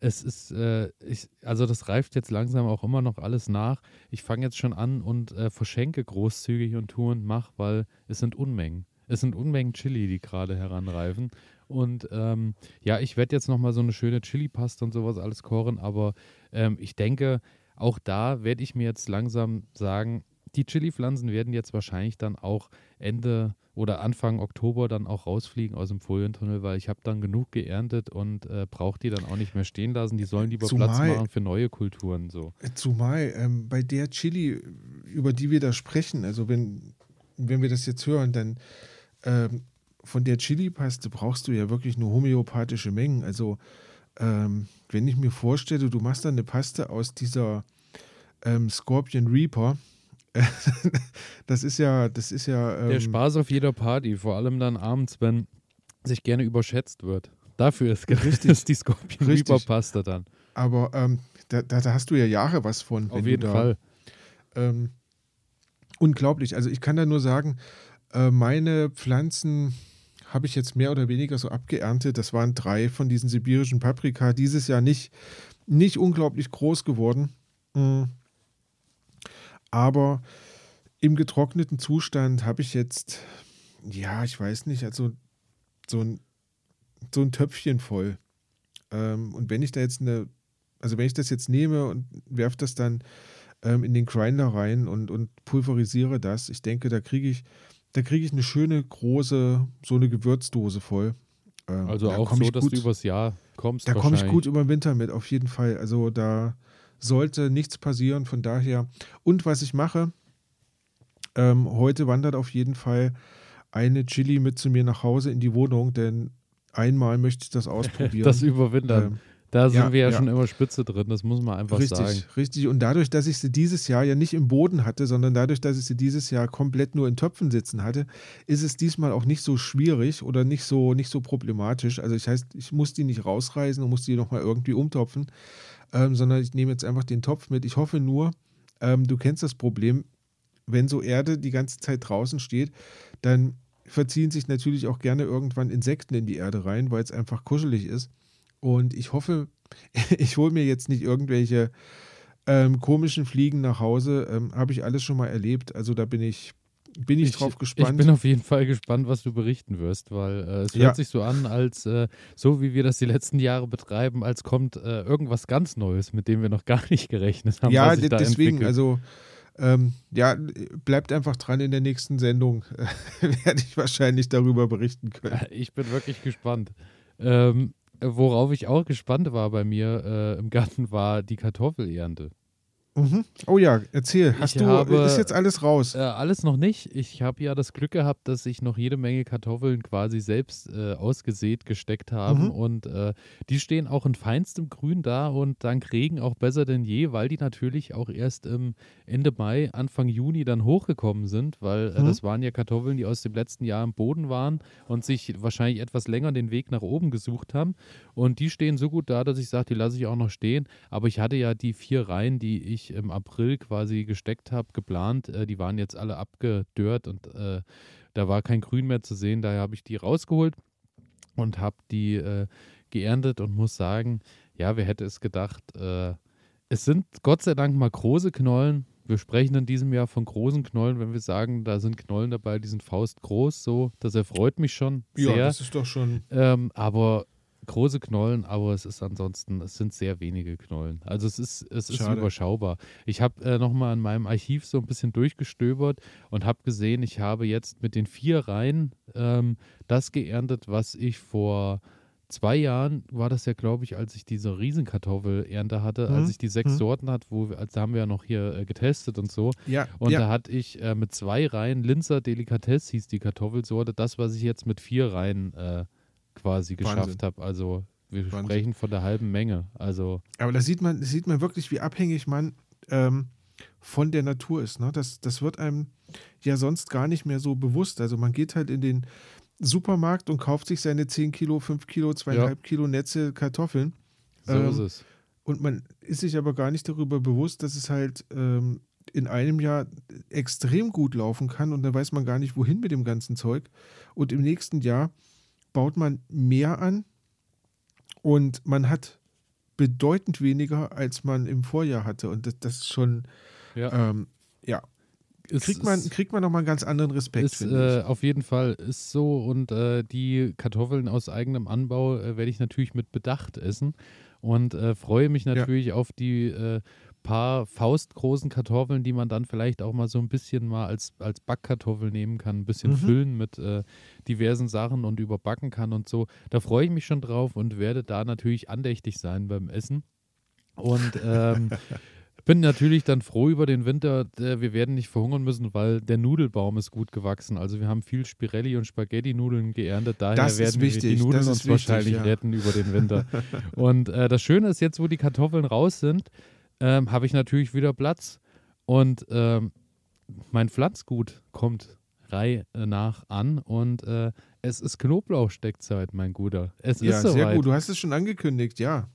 es ist, äh, ich, also das reift jetzt langsam auch immer noch alles nach. Ich fange jetzt schon an und äh, verschenke großzügig und tue und mach, weil es sind Unmengen. Es sind Unmengen Chili, die gerade heranreifen. Und ähm, ja, ich werde jetzt nochmal so eine schöne Chili-Pasta und sowas alles kochen, aber ähm, ich denke, auch da werde ich mir jetzt langsam sagen, die Chili-Pflanzen werden jetzt wahrscheinlich dann auch Ende oder Anfang Oktober dann auch rausfliegen aus dem Folientunnel, weil ich habe dann genug geerntet und äh, brauche die dann auch nicht mehr stehen lassen. Die sollen lieber zumal, Platz machen für neue Kulturen. So. Zumal ähm, bei der Chili, über die wir da sprechen, also wenn, wenn wir das jetzt hören, dann ähm, von der Chili-Paste brauchst du ja wirklich nur homöopathische Mengen. Also ähm, wenn ich mir vorstelle, du machst dann eine Paste aus dieser ähm, Scorpion Reaper, das ist ja, das ist ja. Ähm, Der Spaß auf jeder Party, vor allem dann abends, wenn sich gerne überschätzt wird. Dafür ist, richtig, ist die Scorpion Reaper dann. Aber ähm, da, da, da, hast du ja Jahre was von. Auf jeden da, Fall. Ähm, unglaublich. Also ich kann da nur sagen, äh, meine Pflanzen habe ich jetzt mehr oder weniger so abgeerntet. Das waren drei von diesen sibirischen Paprika. Dieses Jahr nicht, nicht unglaublich groß geworden. Mhm. Aber im getrockneten Zustand habe ich jetzt, ja, ich weiß nicht, also so ein, so ein Töpfchen voll. Ähm, und wenn ich da jetzt eine, also wenn ich das jetzt nehme und werfe das dann ähm, in den Grinder rein und, und pulverisiere das, ich denke, da kriege ich, da kriege ich eine schöne große, so eine Gewürzdose voll. Ähm, also auch so, dass du übers Jahr kommst. Da komme ich gut über den Winter mit, auf jeden Fall. Also da, sollte nichts passieren. Von daher, und was ich mache, ähm, heute wandert auf jeden Fall eine Chili mit zu mir nach Hause in die Wohnung, denn einmal möchte ich das ausprobieren. das überwintern. Ähm, da sind ja, wir ja, ja, schon immer spitze drin, das muss man einfach richtig, sagen. Richtig, richtig. Und dadurch, dass ich sie dieses Jahr ja nicht im Boden hatte, sondern dadurch, dass ich sie dieses Jahr komplett nur in Töpfen sitzen hatte, ist es diesmal auch nicht so schwierig oder nicht so, nicht so problematisch. Also das heißt, ich muss die nicht rausreißen und muss die nochmal irgendwie umtopfen, ähm, sondern ich nehme jetzt einfach den Topf mit. Ich hoffe nur, ähm, du kennst das Problem, wenn so Erde die ganze Zeit draußen steht, dann verziehen sich natürlich auch gerne irgendwann Insekten in die Erde rein, weil es einfach kuschelig ist. Und ich hoffe, ich hole mir jetzt nicht irgendwelche ähm, komischen Fliegen nach Hause. Ähm, Habe ich alles schon mal erlebt. Also da bin ich, bin ich, ich, drauf gespannt. Ich bin auf jeden Fall gespannt, was du berichten wirst, weil äh, es hört ja. sich so an, als äh, so wie wir das die letzten Jahre betreiben, als kommt äh, irgendwas ganz Neues, mit dem wir noch gar nicht gerechnet haben. Ja, deswegen, also Ähm, ja, bleibt einfach dran in der nächsten Sendung. Werde ich wahrscheinlich darüber berichten können. Ich bin wirklich gespannt. Ähm, worauf ich auch gespannt war bei mir äh, im Garten, war die Kartoffelernte. Mhm. Oh ja, erzähl. Hast Ich du, habe- ist jetzt alles raus? Äh, alles noch nicht. Ich habe ja das Glück gehabt, dass ich noch jede Menge Kartoffeln quasi selbst äh, ausgesät gesteckt habe. Mhm. Und äh, die stehen auch in feinstem Grün da und dank Regen auch besser denn je, weil die natürlich auch erst im Ende Mai, Anfang Juni dann hochgekommen sind, weil äh, Mhm. das waren ja Kartoffeln, die aus dem letzten Jahr im Boden waren und sich wahrscheinlich etwas länger den Weg nach oben gesucht haben. Und die stehen so gut da, dass ich sage, die lasse ich auch noch stehen. Aber ich hatte ja die vier Reihen, die ich im April quasi gesteckt habe, geplant. Äh, die waren jetzt alle abgedörrt und äh, da war kein Grün mehr zu sehen. Daher habe ich die rausgeholt und habe die äh, geerntet und muss sagen, ja, wer hätte es gedacht, äh, es sind Gott sei Dank mal große Knollen. Wir sprechen in diesem Jahr von großen Knollen, wenn wir sagen, da sind Knollen dabei, die sind faustgroß, so, das erfreut mich schon ja, sehr. das ist doch schon. Ähm, aber große Knollen, aber es ist ansonsten, es sind sehr wenige Knollen. Also es ist, es ist Schade. überschaubar. Ich habe äh, nochmal in meinem Archiv so ein bisschen durchgestöbert und habe gesehen, ich habe jetzt mit den vier Reihen ähm, das geerntet, was ich vor zwei Jahren, war das ja, glaube ich, als ich diese Riesenkartoffelernte hatte, als Mhm. ich die sechs Mhm. Sorten hatte, wo wir, also da haben wir ja noch hier äh, getestet und so. Ja, Und ja. da hatte ich äh, mit zwei Reihen, Linzer Delikatesse hieß die Kartoffelsorte, das, was ich jetzt mit vier Reihen äh, quasi Wahnsinn. geschafft habe. Also wir Wahnsinn. sprechen von der halben Menge. Also Aber da sieht man, sieht man wirklich, wie abhängig man ähm, von der Natur ist. Ne? Das, das wird einem ja sonst gar nicht mehr so bewusst. Also man geht halt in den Supermarkt und kauft sich seine 10 Kilo, 5 Kilo, 2,5 Kilo Netze Kartoffeln. so Ähm, ist es. Und man ist sich aber gar nicht darüber bewusst, dass es halt ähm, in einem Jahr extrem gut laufen kann und dann weiß man gar nicht, wohin mit dem ganzen Zeug. Und im nächsten Jahr baut man mehr an und man hat bedeutend weniger, als man im Vorjahr hatte. Und das, das ist schon, Ja. ähm, ja, kriegt man, kriegt man nochmal einen ganz anderen Respekt, ist äh, auf jeden Fall ist so und äh, die Kartoffeln aus eigenem Anbau äh, werde ich natürlich mit Bedacht essen und äh, freue mich natürlich auf die äh, paar faustgroßen Kartoffeln, die man dann vielleicht auch mal so ein bisschen mal als, als Backkartoffel nehmen kann, ein bisschen Mhm. füllen mit äh, diversen Sachen und überbacken kann und so. Da freue ich mich schon drauf und werde da natürlich andächtig sein beim Essen. Und ähm, bin natürlich dann froh über den Winter. Wir werden nicht verhungern müssen, weil der Nudelbaum ist gut gewachsen. Also wir haben viel Spirelli und Spaghetti-Nudeln geerntet. Daher Das werden wichtig, wir die Nudeln uns wichtig, wahrscheinlich ja. retten über den Winter. und äh, das Schöne ist jetzt, wo die Kartoffeln raus sind, ähm, habe ich natürlich wieder Platz. Und ähm, mein Pflanzgut kommt Reihe nach an und äh, es ist Knoblauchsteckzeit, mein Guter. Es Ja, ist sehr soweit. gut. Du hast es schon angekündigt, ja.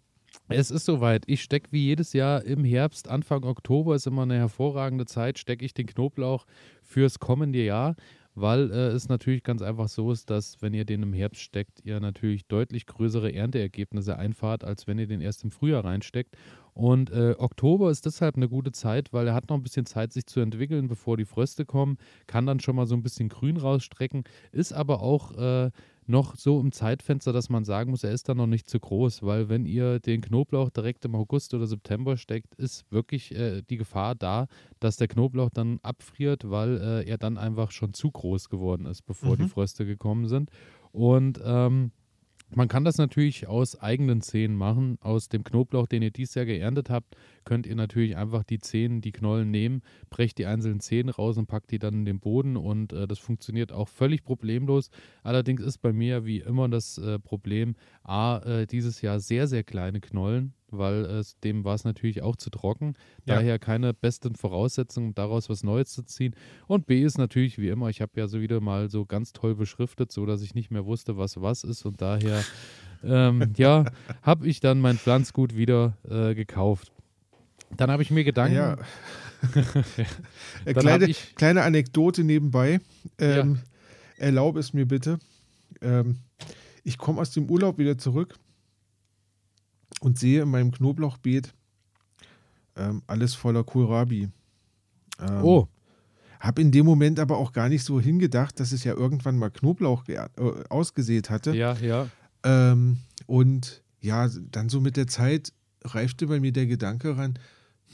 Es ist soweit. Ich stecke wie jedes Jahr im Herbst, Anfang Oktober ist immer eine hervorragende Zeit, stecke ich den Knoblauch fürs kommende Jahr, weil äh, es natürlich ganz einfach so ist, dass wenn ihr den im Herbst steckt, ihr natürlich deutlich größere Ernteergebnisse einfahrt, als wenn ihr den erst im Frühjahr reinsteckt. Und äh, Oktober ist deshalb eine gute Zeit, weil er hat noch ein bisschen Zeit, sich zu entwickeln, bevor die Fröste kommen, kann dann schon mal so ein bisschen grün rausstrecken, ist aber auch äh, noch so im Zeitfenster, dass man sagen muss, er ist dann noch nicht zu groß, weil wenn ihr den Knoblauch direkt im August oder September steckt, ist wirklich äh, die Gefahr da, dass der Knoblauch dann abfriert, weil äh, er dann einfach schon zu groß geworden ist, bevor die Mhm. Fröste gekommen sind. Und ähm, man kann das natürlich aus eigenen Zehen machen. Aus dem Knoblauch, den ihr dieses Jahr geerntet habt, könnt ihr natürlich einfach die Zehen, die Knollen nehmen, brecht die einzelnen Zehen raus und packt die dann in den Boden und äh, das funktioniert auch völlig problemlos. Allerdings ist bei mir wie immer das äh, Problem, A, äh, dieses Jahr sehr, sehr kleine Knollen, weil es dem war es natürlich auch zu trocken. Ja. Daher keine besten Voraussetzungen, um daraus was Neues zu ziehen. Und B ist natürlich wie immer, ich habe ja so wieder mal so ganz toll beschriftet, so dass ich nicht mehr wusste, was was ist und daher ähm, ja, habe ich dann mein Pflanzgut wieder äh, gekauft. Dann habe ich mir Gedanken, Ja. Äh, kleine, ich- kleine Anekdote nebenbei. Ähm, Erlaube es mir bitte. Ähm, ich komme aus dem Urlaub wieder zurück und sehe in meinem Knoblauchbeet ähm, alles voller Kohlrabi. Ähm, oh, Habe in dem Moment aber auch gar nicht so hingedacht, dass es ja irgendwann mal Knoblauch äh, ausgesät hatte. ja, ja, Ähm, und ja, dann so mit der Zeit reifte bei mir der Gedanke ran,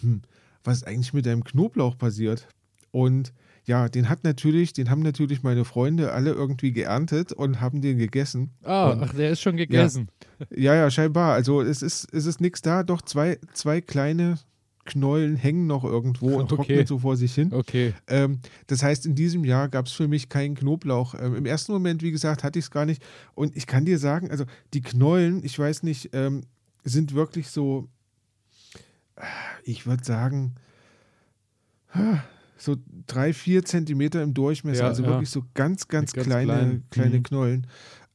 hm, was ist eigentlich mit deinem Knoblauch passiert? Und ja, den hat natürlich, den haben natürlich meine Freunde alle irgendwie geerntet und haben den gegessen. Ah, und, ach, der ist schon gegessen. Ja, ja, ja scheinbar. Also es ist, es ist nichts da, doch zwei, zwei kleine Knollen hängen noch irgendwo und okay. trocknen so vor sich hin. Okay. Ähm, das heißt, in diesem Jahr gab es für mich keinen Knoblauch. Ähm, Im ersten Moment, wie gesagt, hatte ich es gar nicht. Und ich kann dir sagen, also die Knollen, ich weiß nicht, ähm, sind wirklich so, ich würde sagen, so drei, vier Zentimeter im Durchmesser. Ja, also ja. wirklich so ganz, ganz, ganz kleine, klein. kleine mhm. Knollen.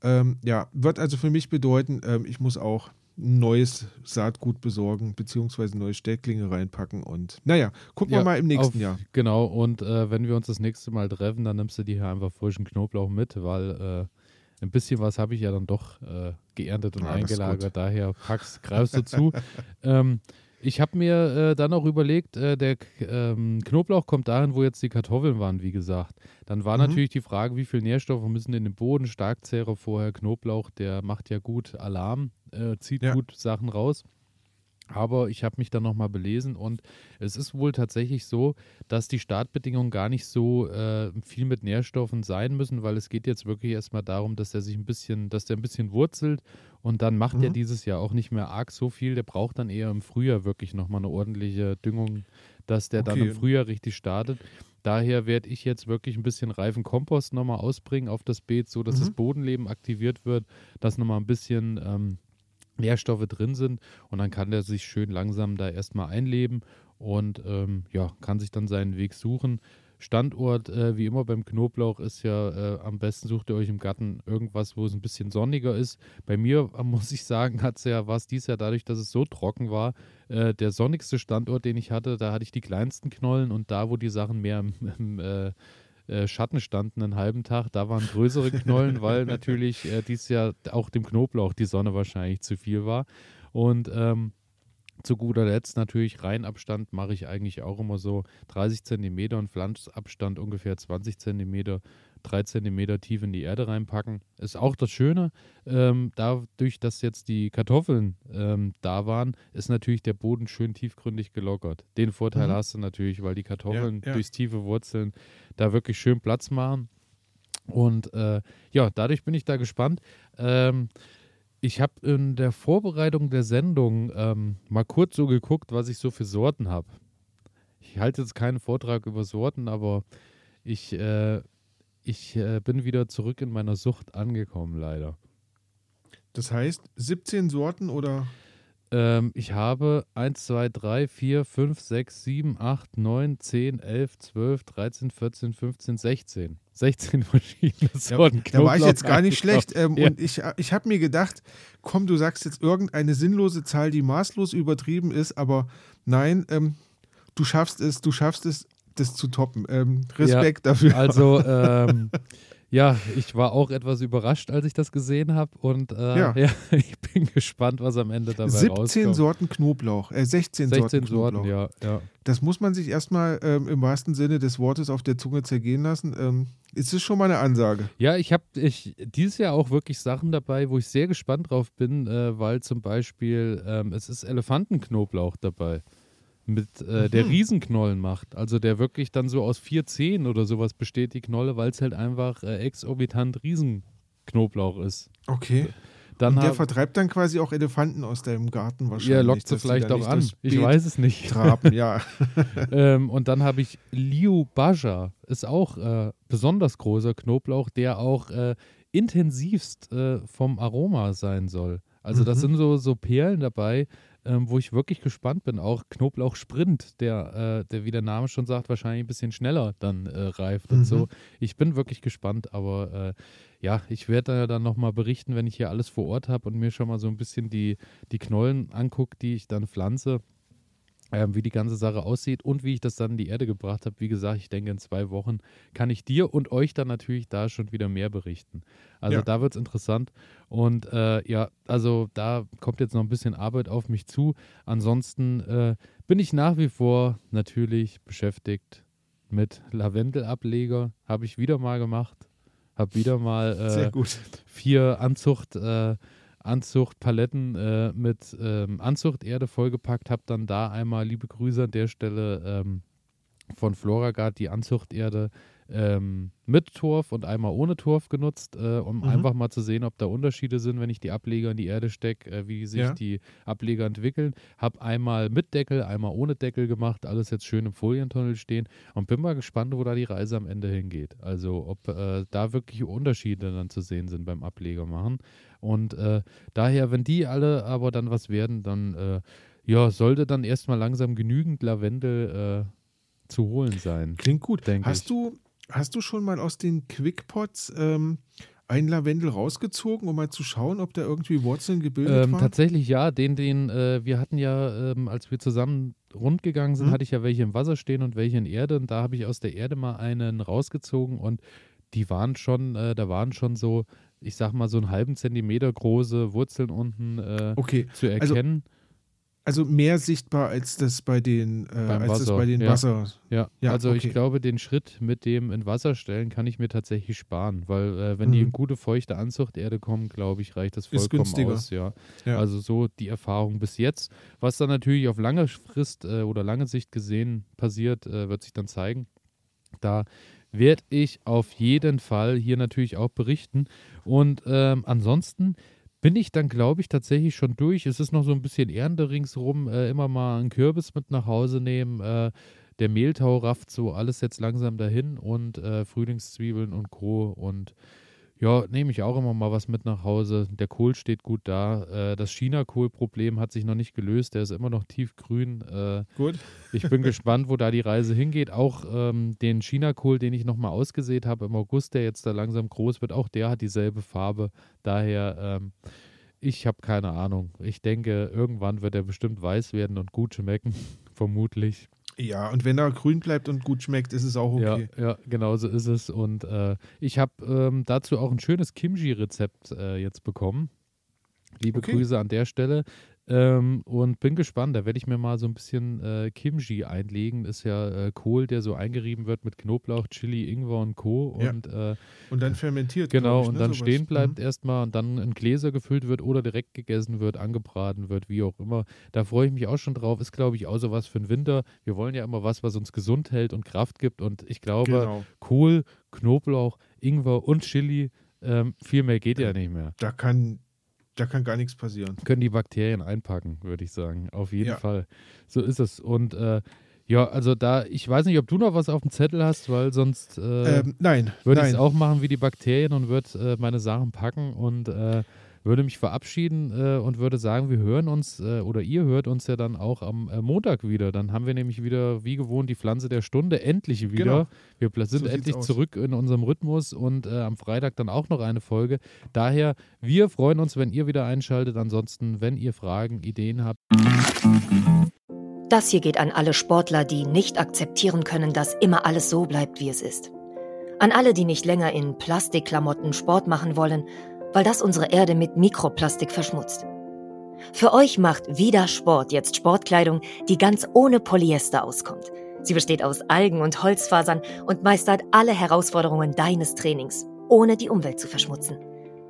Ähm, ja, wird also für mich bedeuten, ähm, ich muss auch neues Saatgut besorgen, beziehungsweise neue Stäcklinge reinpacken und naja, gucken ja, wir mal im nächsten auf, Jahr. Genau, und äh, wenn wir uns das nächste Mal treffen, dann nimmst du dir hier einfach frischen Knoblauch mit, weil äh, ein bisschen was habe ich ja dann doch äh, geerntet und ja, eingelagert, daher packst, greifst du zu. ähm, ich habe mir äh, dann auch überlegt, äh, der ähm, Knoblauch kommt dahin, wo jetzt die Kartoffeln waren, wie gesagt. Dann war mhm. natürlich die Frage, wie viel Nährstoffe müssen in den Boden? Starkzehrer vorher, Knoblauch, der macht ja gut Alarm, äh, zieht ja. gut Sachen raus. Aber ich habe mich dann nochmal belesen und es ist wohl tatsächlich so, dass die Startbedingungen gar nicht so äh, viel mit Nährstoffen sein müssen, weil es geht jetzt wirklich erstmal darum, dass er sich ein bisschen, dass der ein bisschen wurzelt und dann macht mhm. er dieses Jahr auch nicht mehr arg so viel. Der braucht dann eher im Frühjahr wirklich nochmal eine ordentliche Düngung, dass der okay. dann im Frühjahr richtig startet. Daher werde ich jetzt wirklich ein bisschen reifen Kompost nochmal ausbringen auf das Beet, so dass mhm. das Bodenleben aktiviert wird, dass nochmal ein bisschen ähm, Nährstoffe drin sind und dann kann der sich schön langsam da erstmal einleben und ähm, ja, kann sich dann seinen Weg suchen. Standort, äh, wie immer beim Knoblauch, ist ja äh, am besten sucht ihr euch im Garten irgendwas, wo es ein bisschen sonniger ist. Bei mir, äh, muss ich sagen, hat es ja, war es dies Jahr dadurch, dass es so trocken war, äh, der sonnigste Standort, den ich hatte, da hatte ich die kleinsten Knollen und da, wo die Sachen mehr im, im äh, Schatten standen einen halben Tag. Da waren größere Knollen, weil natürlich äh, dies Jahr auch dem Knoblauch die Sonne wahrscheinlich zu viel war. Und ähm, zu guter Letzt natürlich Reihenabstand mache ich eigentlich auch immer so 30 cm und Pflanzabstand ungefähr 20 cm drei Zentimeter tief in die Erde reinpacken. Ist auch das Schöne. Ähm, dadurch, dass jetzt die Kartoffeln ähm, da waren, ist natürlich der Boden schön tiefgründig gelockert. Den Vorteil mhm. hast du natürlich, weil die Kartoffeln ja, ja. durchs tiefe Wurzeln da wirklich schön Platz machen. Und äh, ja, dadurch bin ich da gespannt. Ähm, ich habe in der Vorbereitung der Sendung ähm, mal kurz so geguckt, was ich so für Sorten habe. Ich halte jetzt keinen Vortrag über Sorten, aber ich äh, ich äh, bin wieder zurück in meiner Sucht angekommen, leider. Das heißt 17 Sorten oder? Ähm, ich habe 1, 2, 3, 4, 5, 6, 7, 8, 9, 10, 11, 12, 13, 14, 15, 16. 16 verschiedene Sorten. Ja, da war ich jetzt gar nicht schlecht. Ähm, ja. Und ich, ich habe mir gedacht, komm, du sagst jetzt irgendeine sinnlose Zahl, die maßlos übertrieben ist, aber nein, ähm, du schaffst es, du schaffst es das zu toppen. Ähm, Respekt ja, dafür. Also, ähm, ja, ich war auch etwas überrascht, als ich das gesehen habe. Und äh, ja. ja. ich bin gespannt, was am Ende dabei 17 rauskommt. 17 Sorten Knoblauch, äh, 16, 16 Sorten Knoblauch. Sorten, ja, ja. Das muss man sich erstmal ähm, im wahrsten Sinne des Wortes auf der Zunge zergehen lassen. Ähm, ist es schon mal eine Ansage? Ja, ich habe ich, dieses Jahr auch wirklich Sachen dabei, wo ich sehr gespannt drauf bin, äh, weil zum Beispiel ähm, es ist Elefantenknoblauch dabei mit äh, mhm. der Riesenknollen macht. Also der wirklich dann so aus vier Zehen oder sowas besteht, die Knolle, weil es halt einfach äh, exorbitant Riesenknoblauch ist. Okay. Dann Und der vertreibt dann quasi auch Elefanten aus deinem Garten wahrscheinlich. Ja, lockt sie vielleicht auch an. Ich weiß es nicht. Traben, ja. ähm, und dann habe ich Liu Baja, ist auch äh, besonders großer Knoblauch, der auch äh, intensivst äh, vom Aroma sein soll. Also mhm. das sind so, so Perlen dabei, ähm, wo ich wirklich gespannt bin. Auch Knoblauch Sprint, der, äh, der wie der Name schon sagt, wahrscheinlich ein bisschen schneller dann äh, reift mhm. und so. Mhm. Ich bin wirklich gespannt, aber äh, ja, ich werde dann nochmal berichten, wenn ich hier alles vor Ort habe und mir schon mal so ein bisschen die, die Knollen angucke, die ich dann pflanze ähm, wie die ganze Sache aussieht und wie ich das dann in die Erde gebracht habe. Wie gesagt, ich denke, in zwei Wochen kann ich dir und euch dann natürlich da schon wieder mehr berichten. Also ja. da wird es interessant. Und äh, ja, also da kommt jetzt noch ein bisschen Arbeit auf mich zu. Ansonsten äh, bin ich nach wie vor natürlich beschäftigt mit Lavendelableger. Habe ich wieder mal gemacht. Habe wieder mal äh, vier Anzucht. Äh, Anzuchtpaletten äh, mit ähm, Anzuchterde vollgepackt, habe dann da einmal, liebe Grüße an der Stelle, ähm, von Floragard die Anzuchterde ähm, mit Torf und einmal ohne Torf genutzt, äh, um mhm. einfach mal zu sehen, ob da Unterschiede sind, wenn ich die Ableger in die Erde stecke, äh, wie sich ja. die Ableger entwickeln. Habe einmal mit Deckel, einmal ohne Deckel gemacht, alles jetzt schön im Folientunnel stehen und bin mal gespannt, wo da die Reise am Ende hingeht. Also ob äh, da wirklich Unterschiede dann zu sehen sind beim Ableger machen. Und äh, daher, wenn die alle aber dann was werden, dann äh, ja, sollte dann erstmal langsam genügend Lavendel äh, zu holen sein. Klingt gut. Hast ich. du hast du schon mal aus den Quickpots ähm, ein Lavendel rausgezogen, um mal zu schauen, ob da irgendwie Wurzeln gebildet ähm, waren? Tatsächlich ja, den, den äh, wir hatten ja, ähm, als wir zusammen rund gegangen sind, mhm. hatte ich ja welche im Wasser stehen und welche in Erde und da habe ich aus der Erde mal einen rausgezogen und die waren schon, äh, da waren schon so, ich sag mal so einen halben Zentimeter große Wurzeln unten äh, okay. zu also erkennen. Also also mehr sichtbar als das bei den, äh, als Wasser. das bei den ja. Wasser. Ja, ja also okay. ich glaube, den Schritt mit dem in Wasser stellen kann ich mir tatsächlich sparen, weil äh, wenn mhm. die in gute feuchte Anzuchterde kommen, glaube ich, reicht das vollkommen aus. Ja. ja. Also so die Erfahrung bis jetzt. Was dann natürlich auf lange Frist äh, oder lange Sicht gesehen passiert, äh, wird sich dann zeigen. Da werde ich auf jeden Fall hier natürlich auch berichten. Und ähm, ansonsten bin ich dann, glaube ich, tatsächlich schon durch. Es ist noch so ein bisschen Ernte ringsrum, äh, immer mal einen Kürbis mit nach Hause nehmen. Äh, der Mehltau rafft so alles jetzt langsam dahin und äh, Frühlingszwiebeln und Co. Und ja, nehme ich auch immer mal was mit nach Hause. Der Kohl steht gut da. Äh, das China-Kohl-Problem hat sich noch nicht gelöst. Der ist immer noch tiefgrün. Äh, gut. Ich bin gespannt, wo da die Reise hingeht. Auch ähm, den China-Kohl, den ich nochmal ausgesät habe im August, der jetzt da langsam groß wird, auch der hat dieselbe Farbe. Daher, ähm, ich habe keine Ahnung. Ich denke, irgendwann wird er bestimmt weiß werden und gut schmecken. Vermutlich. Ja, und wenn er grün bleibt und gut schmeckt, ist es auch okay. Ja, ja genau so ist es. Und äh, ich habe ähm, dazu auch ein schönes Kimchi-Rezept äh, jetzt bekommen. Liebe okay. Grüße an der Stelle. Ähm, und bin gespannt, da werde ich mir mal so ein bisschen äh, Kimchi einlegen. Ist ja äh, Kohl, der so eingerieben wird mit Knoblauch, Chili, Ingwer und Co. Und, ja. äh, und dann fermentiert. Genau, ich, und ne, dann sowas. stehen bleibt mhm. erstmal und dann in Gläser gefüllt wird oder direkt gegessen wird, angebraten wird, wie auch immer. Da freue ich mich auch schon drauf. Ist, glaube ich, auch so was für den Winter. Wir wollen ja immer was, was uns gesund hält und Kraft gibt. Und ich glaube, genau. Kohl, Knoblauch, Ingwer und Chili, ähm, viel mehr geht ja nicht mehr. Da kann da kann gar nichts passieren. Können die Bakterien einpacken, würde ich sagen. Auf jeden ja. Fall. So ist es. Und äh, ja, also da, ich weiß nicht, ob du noch was auf dem Zettel hast, weil sonst äh, ähm, nein, würde ich es auch machen wie die Bakterien und würde äh, meine Sachen packen und äh, würde mich verabschieden äh, und würde sagen, wir hören uns äh, oder ihr hört uns ja dann auch am äh, Montag wieder. Dann haben wir nämlich wieder, wie gewohnt, die Pflanze der Stunde endlich wieder. Genau. Wir sind so endlich zurück in unserem Rhythmus und äh, am Freitag dann auch noch eine Folge. Daher, wir freuen uns, wenn ihr wieder einschaltet. Ansonsten, wenn ihr Fragen, Ideen habt. Das hier geht an alle Sportler, die nicht akzeptieren können, dass immer alles so bleibt, wie es ist. An alle, die nicht länger in Plastikklamotten Sport machen wollen weil das unsere Erde mit Mikroplastik verschmutzt. Für euch macht Vida Sport jetzt Sportkleidung, die ganz ohne Polyester auskommt. Sie besteht aus Algen und Holzfasern und meistert alle Herausforderungen deines Trainings, ohne die Umwelt zu verschmutzen.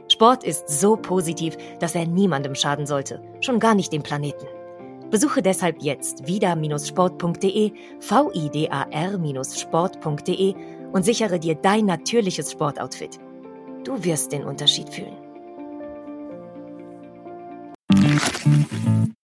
Sport ist so positiv, dass er niemandem schaden sollte, schon gar nicht dem Planeten. Besuche deshalb jetzt vida-sport.de, vidar-sport.de und sichere dir dein natürliches Sportoutfit. Du wirst den Unterschied fühlen.